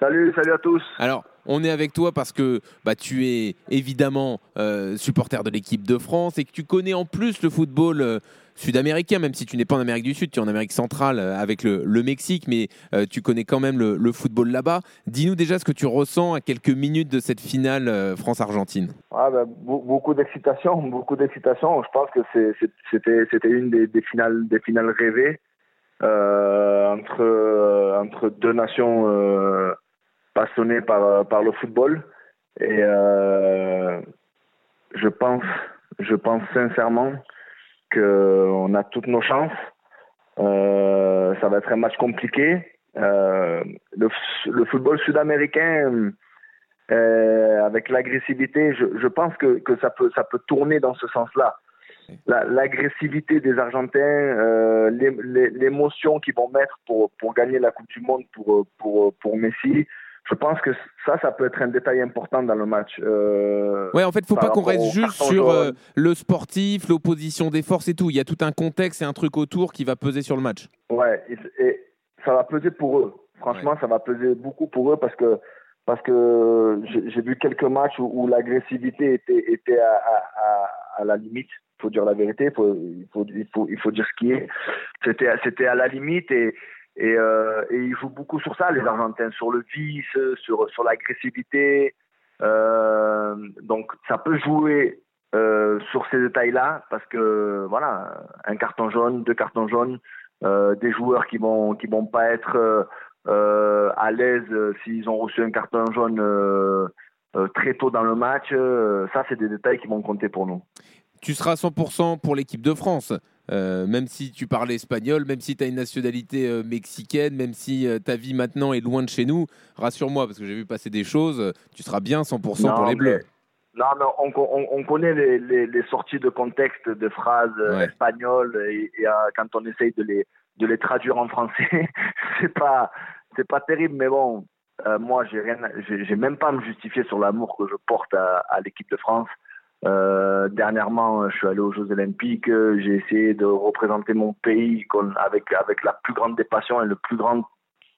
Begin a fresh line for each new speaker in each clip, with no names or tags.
Salut, salut à tous.
Alors, on est avec toi parce que bah, tu es évidemment euh, supporter de l'équipe de France et que tu connais en plus le football euh, sud-américain, même si tu n'es pas en Amérique du Sud, tu es en Amérique centrale euh, avec le, Mexique, mais tu connais quand même le, football là-bas. Dis-nous déjà ce que tu ressens à quelques minutes de cette finale France-Argentine.
Ah, bah, beaucoup d'excitation, beaucoup d'excitation. Je pense que c'était une des, finales, des finales rêvées entre, entre deux nations passionné par, euh, par le football. Et euh, je pense, je pense sincèrement qu'on a toutes nos chances. Euh, ça va être un match compliqué. le, le, football sud-américain, avec l'agressivité, je, je, pense que, que, ça, peut, ça peut tourner dans ce sens-là. L'agressivité des Argentins, l'émotion qu'ils vont mettre pour, pour gagner la Coupe du Monde pour, pour, pour Messi, je pense que ça, ça peut être un détail important dans le match.
Euh, ouais, en fait, faut pas qu'on reste juste sur euh, le sportif, l'opposition des forces et tout. Il y a tout un contexte et un truc autour qui va peser sur le match.
Ouais, et, ça va peser pour eux. Franchement, ça va peser beaucoup pour eux parce que parce que j'ai vu quelques matchs où, l'agressivité était, était à, à, à, la limite. Il faut dire la vérité, il faut, il faut, il faut, il faut dire ce qui est. C'était à la limite et, et, euh, ils jouent beaucoup sur ça, les Argentins, sur le vice, sur, sur l'agressivité. Euh, donc ça peut jouer euh, sur ces détails-là parce que voilà, un carton jaune, deux cartons jaunes, des joueurs qui vont qui vont pas être à l'aise s'ils ont reçu un carton jaune très tôt dans le match. ça, c'est des détails qui vont compter pour nous.
Tu seras 100% pour l'équipe de France. Euh, même si tu parles espagnol, même si tu as une nationalité euh, mexicaine, même si euh, ta vie maintenant est loin de chez nous, rassure-moi, parce que j'ai vu passer des choses, tu seras bien 100% pour les Bleus.
Non, mais on, connaît les, sorties de contexte de phrases espagnoles et, quand on essaye de les, de les traduire en français, c'est pas, c'est pas terrible, mais bon, moi, j'ai rien, j'ai même pas à me justifier sur l'amour que je porte à l'équipe de France. Euh, dernièrement, je suis allé aux Jeux Olympiques. J'ai essayé de représenter mon pays avec la plus grande des passions et le plus grand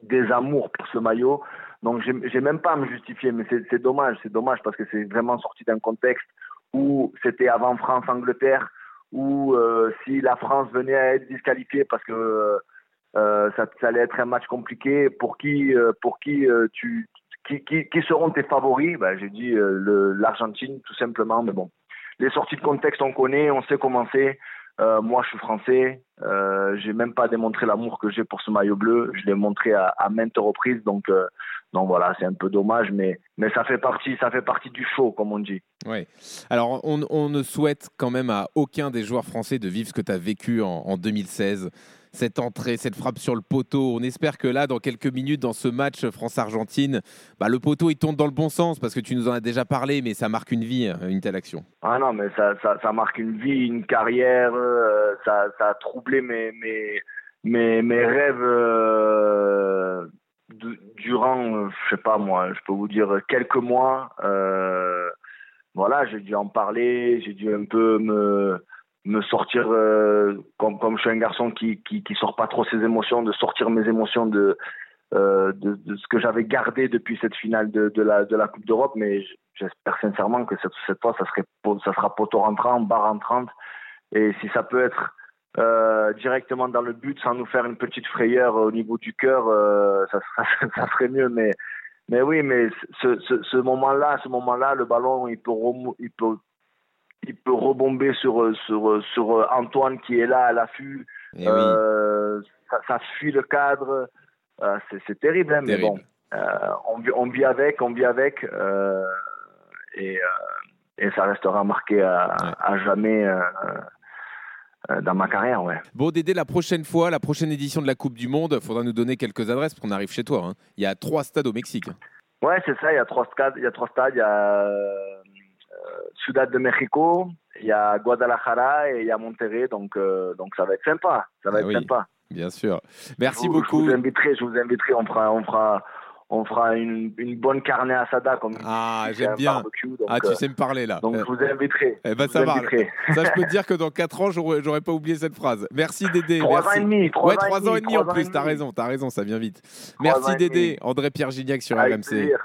des amours pour ce maillot. Donc, j'ai même pas à me justifier, mais c'est dommage. C'est dommage parce que c'est vraiment sorti d'un contexte où c'était avant France-Angleterre, où euh, si la France venait à être disqualifiée parce que euh, ça, ça, allait être un match compliqué, pour qui, euh, pour qui euh, tu qui, seront tes favoris ben, J'ai dit euh, l'Argentine, tout simplement. Mais bon, les sorties de contexte, on connaît, on sait comment c'est. Euh, moi, je suis français. Euh, j'ai même pas démontré l'amour que j'ai pour ce maillot bleu. Je l'ai montré à, maintes reprises. Donc, euh, donc voilà, c'est un peu dommage, mais, mais ça fait partie, ça fait partie du show, comme on dit.
Oui. Alors, on, ne souhaite quand même à aucun des joueurs français de vivre ce que tu as vécu en 2016 cette entrée, cette frappe sur le poteau. On espère que là, dans quelques minutes, dans ce match France-Argentine, bah, le poteau il tourne dans le bon sens parce que tu nous en as déjà parlé, mais ça marque une vie, une telle action.
Ah non, mais ça, ça, marque une vie, une carrière. Euh, ça, ça, a troublé mes, mes, mes, mes rêves. Euh, durant, euh, je sais pas moi, je peux vous dire quelques mois. voilà, j'ai dû en parler, j'ai dû un peu me, me sortir euh, comme comme je suis un garçon qui, qui sort pas trop ses émotions de sortir mes émotions de euh, de, de, ce que j'avais gardé depuis cette finale de, de la de la Coupe d'Europe. Mais j'espère sincèrement que cette, cette fois ça serait ça sera poteau rentrant barre rentrante. Et si ça peut être euh, directement dans le but sans nous faire une petite frayeur au niveau du cœur ça, ça serait mieux. Mais mais oui mais ce, ce, ce moment là ce moment là le ballon il peut il peut il peut rebomber sur, sur, sur Antoine qui est là à l'affût. Eh euh, ça, fuit le cadre. Euh, c'est terrible, hein, mais bon, euh, on, on, vit avec, on vit avec. et, et ça restera marqué à, à jamais dans ma carrière. Ouais.
Bon, Dédé, la prochaine fois, la prochaine édition de la Coupe du Monde, il faudra nous donner quelques adresses pour qu'on arrive chez toi. Hein. Il y a trois stades au Mexique.
Ouais, c'est ça, il y a trois stades. Il y a trois stades. Il y a Ciudad de Mexico, il y a Guadalajara et il y a Monterrey, donc, euh, donc ça va être sympa. Ça va ah être sympa.
Bien sûr. Merci beaucoup.
Je vous inviterai, je vous inviterai, on fera, on fera, on fera une, une bonne carne asada comme
Ah, j'aime bien.
barbecue, donc,
Ah, tu
euh,
sais me parler là.
donc
Euh,
je vous inviterai.
eh ben,
Je
ça va. Ça, je peux te dire que dans 4 ans, j'aurais pas oublié cette phrase. Merci Dédé.
Trois
merci.
ans et demi. Trois
Ouais,
ans
3 ans et demi en plus, t'as raison, t'as raison, ça vient vite. Merci Dédé. André-Pierre Gignac sur
Avec
RMC.
plaisir.